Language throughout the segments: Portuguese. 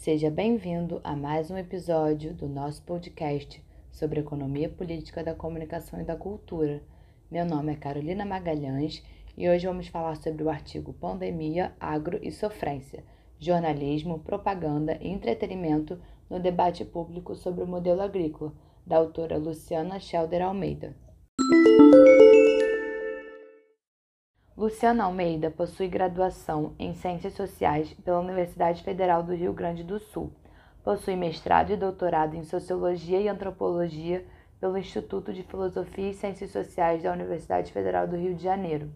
Seja bem-vindo a mais um episódio do nosso podcast sobre economia política da comunicação e da cultura. Meu nome é Carolina Magalhães e hoje vamos falar sobre o artigo Pandemia, Agro e Sofrência, Jornalismo, Propaganda e Entretenimento no debate público sobre o modelo agrícola, da autora Luciana Schelder Almeida. Luciana Almeida possui graduação em Ciências Sociais pela Universidade Federal do Rio Grande do Sul. Possui mestrado e doutorado em Sociologia e Antropologia pelo Instituto de Filosofia e Ciências Sociais da Universidade Federal do Rio de Janeiro.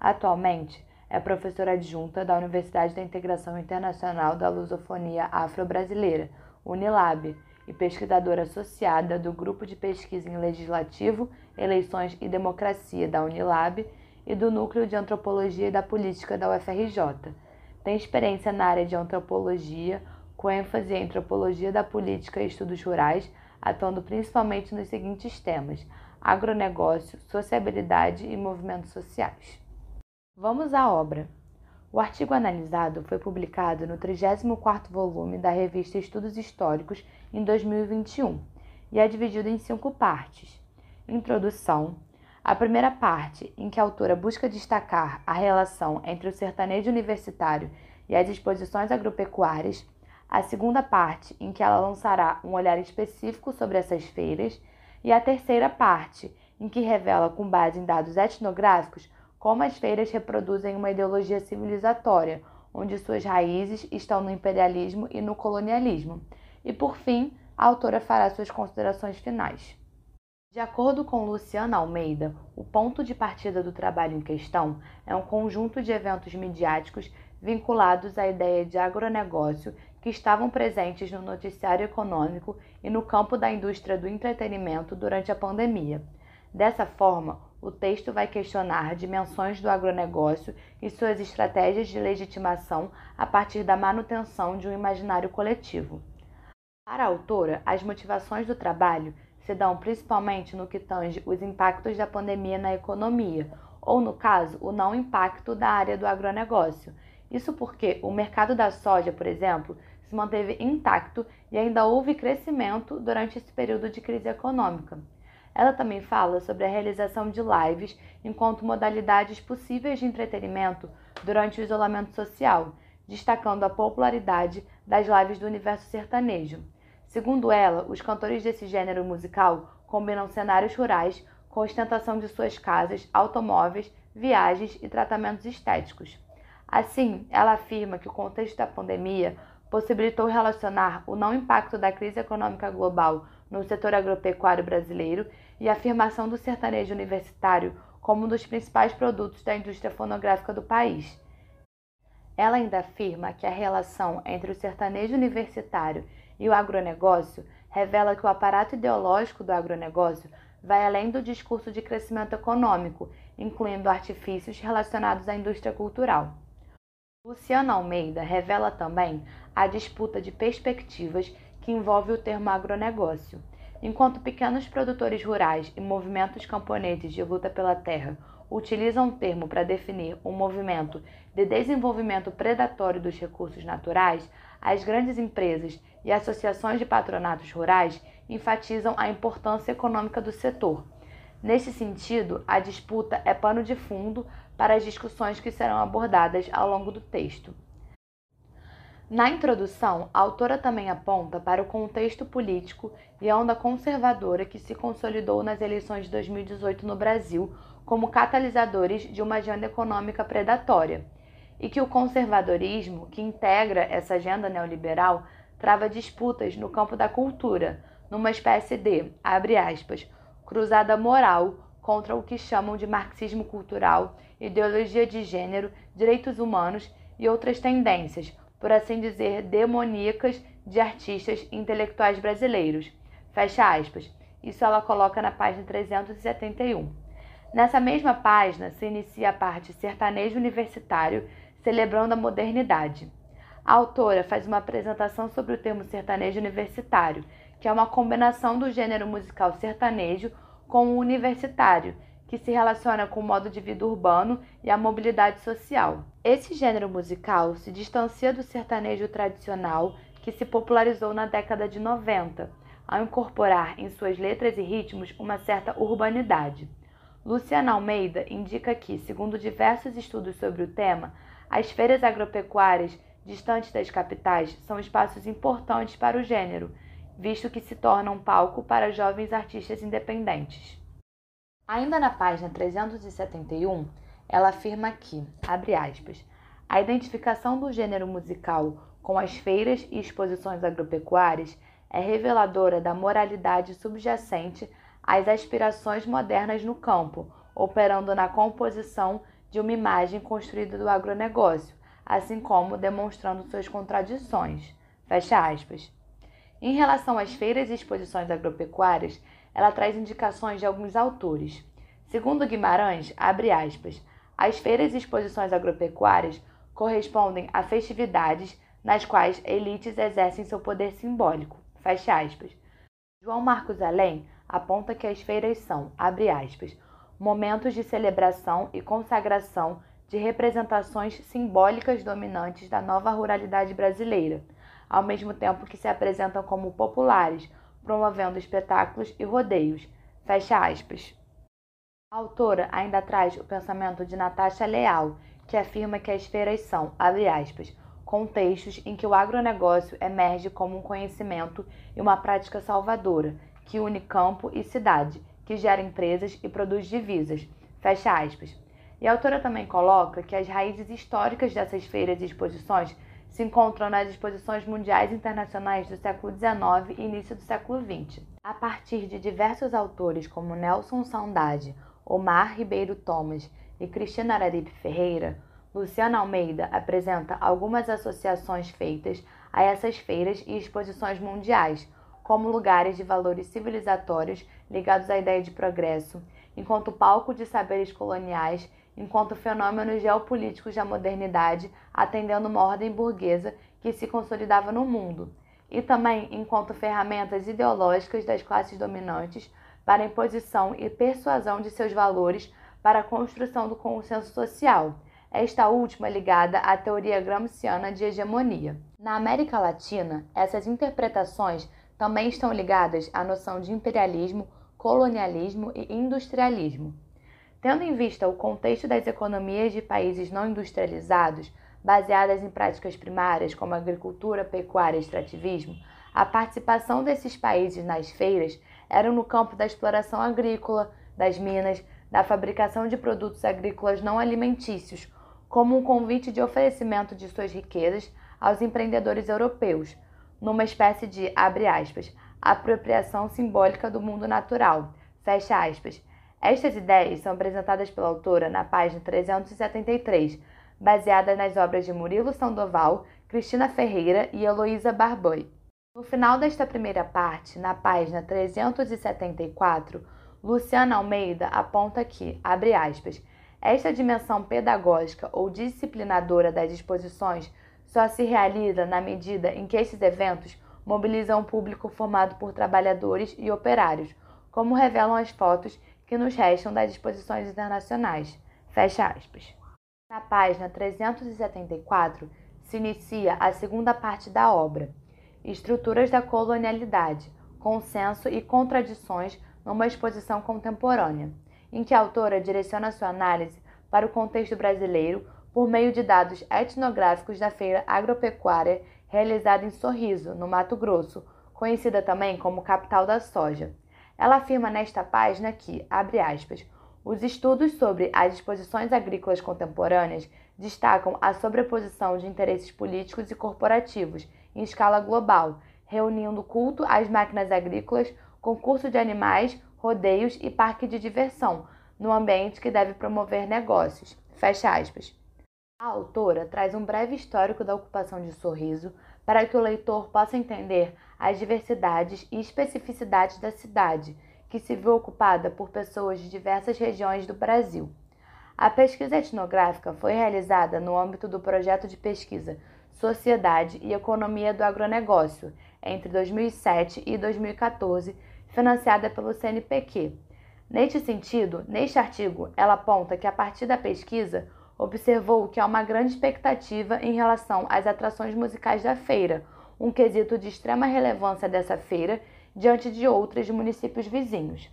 Atualmente, é professora adjunta da Universidade da Integração Internacional da Lusofonia Afro-Brasileira, Unilab, e pesquisadora associada do Grupo de Pesquisa em Legislativo, Eleições e Democracia da Unilab e do Núcleo de Antropologia e da Política da UFRJ. Tem experiência na área de antropologia, com ênfase em antropologia da política e estudos rurais, atuando principalmente nos seguintes temas: agronegócio, sociabilidade e movimentos sociais. Vamos à obra. O artigo analisado foi publicado no 34º volume da revista Estudos Históricos em 2021 e é dividido em cinco partes: Introdução, a primeira parte, em que a autora busca destacar a relação entre o sertanejo universitário e as exposições agropecuárias, a segunda parte, em que ela lançará um olhar específico sobre essas feiras, e a terceira parte, em que revela, com base em dados etnográficos, como as feiras reproduzem uma ideologia civilizatória, onde suas raízes estão no imperialismo e no colonialismo. E por fim, a autora fará suas considerações finais. De acordo com Luciana Almeida, o ponto de partida do trabalho em questão é um conjunto de eventos midiáticos vinculados à ideia de agronegócio que estavam presentes no noticiário econômico e no campo da indústria do entretenimento durante a pandemia. Dessa forma, o texto vai questionar dimensões do agronegócio e suas estratégias de legitimação a partir da manutenção de um imaginário coletivo. Para a autora, as motivações do trabalho se dão principalmente no que tange os impactos da pandemia na economia, ou, no caso, o não impacto da área do agronegócio. Isso porque o mercado da soja, por exemplo, se manteve intacto e ainda houve crescimento durante esse período de crise econômica. Ela também fala sobre a realização de lives enquanto modalidades possíveis de entretenimento durante o isolamento social, destacando a popularidade das lives do universo sertanejo. Segundo ela, os cantores desse gênero musical combinam cenários rurais com ostentação de suas casas, automóveis, viagens e tratamentos estéticos. Assim, ela afirma que o contexto da pandemia possibilitou relacionar o não impacto da crise econômica global no setor agropecuário brasileiro e a afirmação do sertanejo universitário como um dos principais produtos da indústria fonográfica do país. Ela ainda afirma que a relação entre o sertanejo universitário e o agronegócio revela que o aparato ideológico do agronegócio vai além do discurso de crescimento econômico, incluindo artifícios relacionados à indústria cultural. Luciana Almeida revela também a disputa de perspectivas que envolve o termo agronegócio. Enquanto pequenos produtores rurais e movimentos camponeses de luta pela terra utilizam o termo para definir um movimento de desenvolvimento predatório dos recursos naturais, as grandes empresas e associações de patronatos rurais enfatizam a importância econômica do setor. Nesse sentido, a disputa é pano de fundo para as discussões que serão abordadas ao longo do texto. Na introdução, a autora também aponta para o contexto político e a onda conservadora que se consolidou nas eleições de 2018 no Brasil como catalisadores de uma agenda econômica predatória e que o conservadorismo, que integra essa agenda neoliberal, trava disputas no campo da cultura, numa espécie de, abre aspas, cruzada moral contra o que chamam de marxismo cultural, ideologia de gênero, direitos humanos e outras tendências, por assim dizer, demoníacas de artistas intelectuais brasileiros. Fecha aspas. Isso ela coloca na página 371. Nessa mesma página se inicia a parte sertanejo universitário celebrando a modernidade. A autora faz uma apresentação sobre o termo sertanejo universitário, que é uma combinação do gênero musical sertanejo com o universitário, que se relaciona com o modo de vida urbano e a mobilidade social. Esse gênero musical se distancia do sertanejo tradicional, que se popularizou na década de 90, ao incorporar em suas letras e ritmos uma certa urbanidade. Luciana Almeida indica que, segundo diversos estudos sobre o tema, as feiras agropecuárias distantes das capitais são espaços importantes para o gênero, visto que se tornam palco para jovens artistas independentes. Ainda na página 371, ela afirma que, abre aspas, a identificação do gênero musical com as feiras e exposições agropecuárias é reveladora da moralidade subjacente às aspirações modernas no campo, operando na composição de uma imagem construída do agronegócio, assim como demonstrando suas contradições. Fecha aspas. Em relação às feiras e exposições agropecuárias, ela traz indicações de alguns autores. Segundo Guimarães, abre aspas, as feiras e exposições agropecuárias correspondem a festividades nas quais elites exercem seu poder simbólico. Fecha aspas. João Marcos Além aponta que as feiras são, abre aspas, momentos de celebração e consagração de representações simbólicas dominantes da nova ruralidade brasileira, ao mesmo tempo que se apresentam como populares, promovendo espetáculos e rodeios. Fecha aspas. A autora ainda traz o pensamento de Natasha Leal, que afirma que as feiras são, abre aspas, contextos em que o agronegócio emerge como um conhecimento e uma prática salvadora, que une campo e cidade, que gera empresas e produz divisas. Fecha aspas. E a autora também coloca que as raízes históricas dessas feiras e exposições se encontram nas exposições mundiais e internacionais do século XIX e início do século XX. A partir de diversos autores como Nelson Saudade, Omar Ribeiro Thomas e Cristina Araripe Ferreira, Luciana Almeida apresenta algumas associações feitas a essas feiras e exposições mundiais, como lugares de valores civilizatórios ligados à ideia de progresso, enquanto palco de saberes coloniais, enquanto fenômenos geopolíticos da modernidade, atendendo uma ordem burguesa que se consolidava no mundo, e também enquanto ferramentas ideológicas das classes dominantes para a imposição e persuasão de seus valores para a construção do consenso social esta última ligada à teoria gramsciana de hegemonia. Na América Latina, essas interpretações também estão ligadas à noção de imperialismo, colonialismo e industrialismo. Tendo em vista o contexto das economias de países não industrializados, baseadas em práticas primárias como agricultura, pecuária e extrativismo, a participação desses países nas feiras era no campo da exploração agrícola, das minas, da fabricação de produtos agrícolas não alimentícios, como um convite de oferecimento de suas riquezas aos empreendedores europeus, numa espécie de, abre aspas, apropriação simbólica do mundo natural, fecha aspas. Estas ideias são apresentadas pela autora na página 373, baseadas nas obras de Murilo Sandoval, Cristina Ferreira e Heloísa Barboi. No final desta primeira parte, na página 374, Luciana Almeida aponta que, abre aspas, esta dimensão pedagógica ou disciplinadora das exposições só se realiza na medida em que estes eventos mobilizam um público formado por trabalhadores e operários, como revelam as fotos que nos restam das exposições internacionais. Fecha aspas. Na página 374 se inicia a segunda parte da obra, Estruturas da Colonialidade, Consenso e Contradições numa Exposição Contemporânea em que a autora direciona sua análise para o contexto brasileiro por meio de dados etnográficos da feira agropecuária realizada em Sorriso, no Mato Grosso, conhecida também como capital da soja. Ela afirma nesta página que, abre aspas, os estudos sobre as exposições agrícolas contemporâneas destacam a sobreposição de interesses políticos e corporativos em escala global, reunindo culto às máquinas agrícolas, concurso de animais, rodeios e parque de diversão, no ambiente que deve promover negócios. Fecha aspas. A autora traz um breve histórico da ocupação de Sorriso para que o leitor possa entender as diversidades e especificidades da cidade, que se viu ocupada por pessoas de diversas regiões do Brasil. A pesquisa etnográfica foi realizada no âmbito do projeto de pesquisa Sociedade e Economia do Agronegócio entre 2007 e 2014 financiada pelo CNPq. Neste sentido, neste artigo, ela aponta que a partir da pesquisa observou que há uma grande expectativa em relação às atrações musicais da feira, um quesito de extrema relevância dessa feira diante de outras de municípios vizinhos.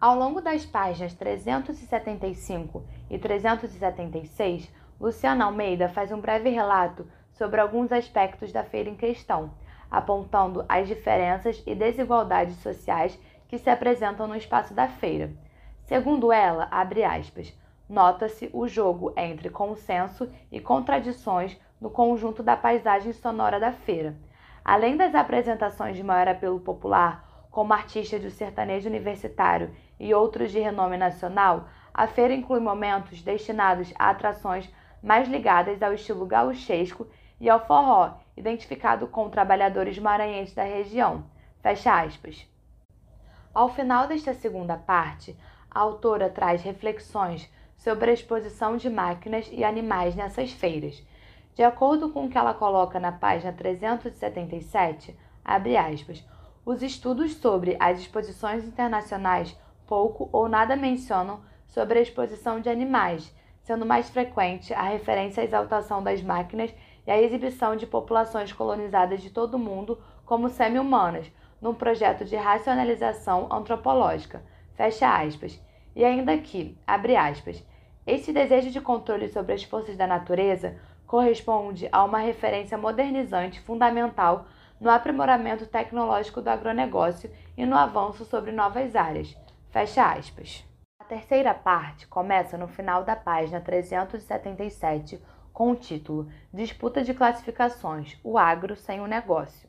Ao longo das páginas 375 e 376, Luciana Almeida faz um breve relato sobre alguns aspectos da feira em questão, apontando as diferenças e desigualdades sociais que se apresentam no espaço da feira. Segundo ela, abre aspas, nota-se o jogo entre consenso e contradições no conjunto da paisagem sonora da feira. Além das apresentações de maior apelo popular, como artistas do sertanejo universitário e outros de renome nacional, a feira inclui momentos destinados a atrações mais ligadas ao estilo gauchesco e ao forró, identificado com trabalhadores maranhenses da região. Fecha aspas. Ao final desta segunda parte, a autora traz reflexões sobre a exposição de máquinas e animais nessas feiras. De acordo com o que ela coloca na página 377, abre aspas, os estudos sobre as exposições internacionais pouco ou nada mencionam sobre a exposição de animais, sendo mais frequente a referência à exaltação das máquinas e à exibição de populações colonizadas de todo o mundo como semi-humanas, num projeto de racionalização antropológica. Fecha aspas. E ainda que, abre aspas, esse desejo de controle sobre as forças da natureza corresponde a uma referência modernizante fundamental no aprimoramento tecnológico do agronegócio e no avanço sobre novas áreas. Fecha aspas. A terceira parte começa no final da página 377 com o título Disputa de classificações: o agro sem o negócio.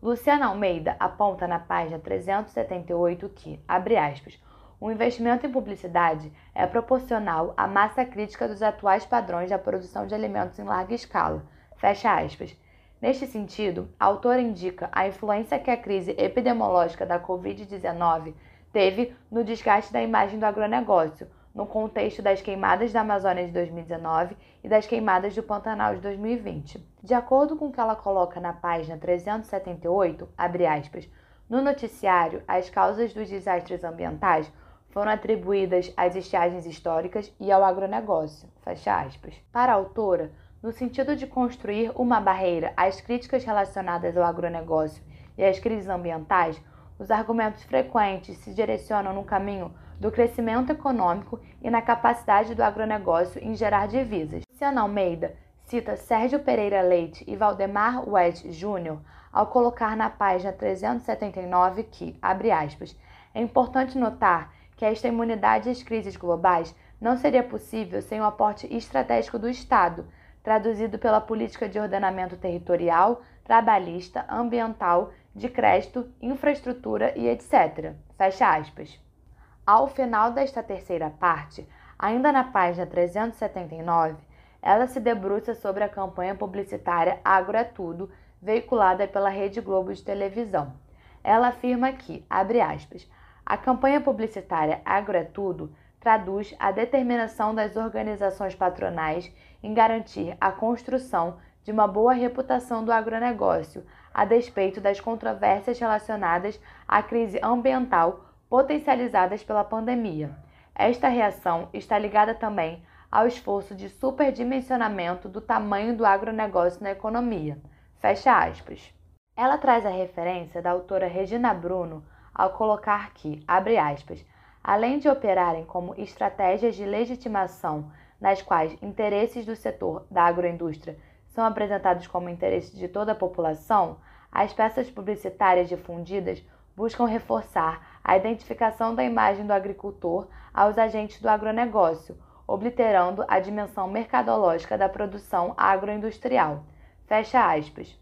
Luciana Almeida aponta na página 378 que, abre aspas, o investimento em publicidade é proporcional à massa crítica dos atuais padrões da produção de alimentos em larga escala. Fecha aspas. Neste sentido, a autora indica a influência que a crise epidemiológica da Covid-19 teve no desgaste da imagem do agronegócio, no contexto das queimadas da Amazônia de 2019 e das queimadas do Pantanal de 2020. De acordo com o que ela coloca na página 378, aspas, no noticiário, as causas dos desastres ambientais foram atribuídas às estiagens históricas e ao agronegócio. Para a autora, no sentido de construir uma barreira às críticas relacionadas ao agronegócio e às crises ambientais, os argumentos frequentes se direcionam no caminho do crescimento econômico e na capacidade do agronegócio em gerar divisas. Luciana Almeida cita Sérgio Pereira Leite e Valdemar West Jr. ao colocar na página 379 que, abre aspas, é importante notar que esta imunidade às crises globais não seria possível sem o aporte estratégico do Estado, traduzido pela política de ordenamento territorial, trabalhista, ambiental de crédito, infraestrutura e etc. Fecha aspas. Ao final desta terceira parte, ainda na página 379, ela se debruça sobre a campanha publicitária Agro é Tudo, veiculada pela Rede Globo de televisão. Ela afirma que, abre aspas, a campanha publicitária Agro é Tudo traduz a determinação das organizações patronais em garantir a construção de uma boa reputação do agronegócio, a despeito das controvérsias relacionadas à crise ambiental potencializadas pela pandemia. Esta reação está ligada também ao esforço de superdimensionamento do tamanho do agronegócio na economia. Fecha aspas. Ela traz a referência da autora Regina Bruno ao colocar que, abre aspas, além de operarem como estratégias de legitimação nas quais interesses do setor da agroindústria são apresentados como interesses de toda a população, as peças publicitárias difundidas buscam reforçar a identificação da imagem do agricultor aos agentes do agronegócio, obliterando a dimensão mercadológica da produção agroindustrial. Fecha aspas.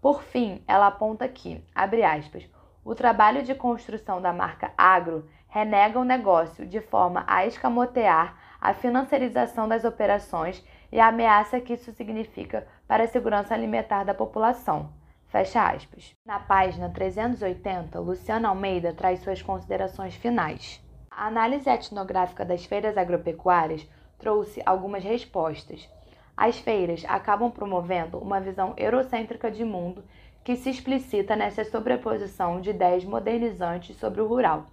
Por fim, ela aponta que, abre aspas, o trabalho de construção da marca agro renega o negócio de forma a escamotear a financiarização das operações e a ameaça que isso significa para a segurança alimentar da população. Fecha aspas. Na página 380, Luciana Almeida traz suas considerações finais. A análise etnográfica das feiras agropecuárias trouxe algumas respostas. As feiras acabam promovendo uma visão eurocêntrica de mundo que se explicita nessa sobreposição de ideias modernizantes sobre o rural.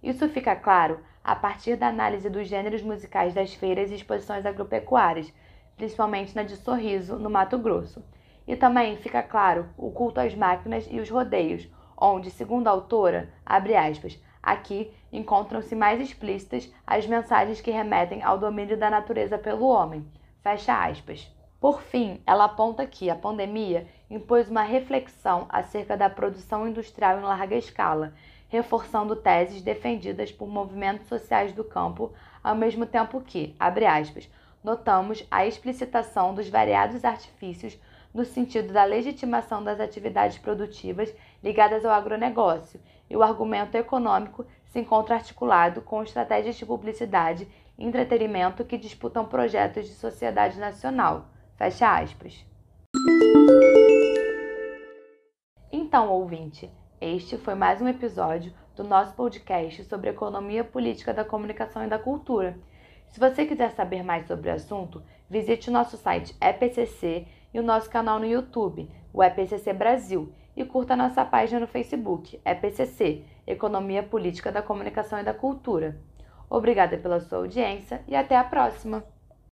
Isso fica claro a partir da análise dos gêneros musicais das feiras e exposições agropecuárias, principalmente na de Sorriso, no Mato Grosso. E também fica claro o culto às máquinas e os rodeios, onde, segundo a autora, abre aspas, aqui encontram-se mais explícitas as mensagens que remetem ao domínio da natureza pelo homem. Fecha aspas. Por fim, ela aponta que a pandemia impôs uma reflexão acerca da produção industrial em larga escala, reforçando teses defendidas por movimentos sociais do campo, ao mesmo tempo que, abre aspas, notamos a explicitação dos variados artifícios no sentido da legitimação das atividades produtivas ligadas ao agronegócio, e o argumento econômico se encontra articulado com estratégias de publicidade e entretenimento que disputam projetos de sociedade nacional. Fecha aspas. Então, ouvinte, este foi mais um episódio do nosso podcast sobre economia política da comunicação e da cultura. Se você quiser saber mais sobre o assunto, visite o nosso site EPCC e o nosso canal no YouTube, o EPCC Brasil, e curta nossa página no Facebook, EPCC Economia Política da Comunicação e da Cultura. Obrigada pela sua audiência e até a próxima!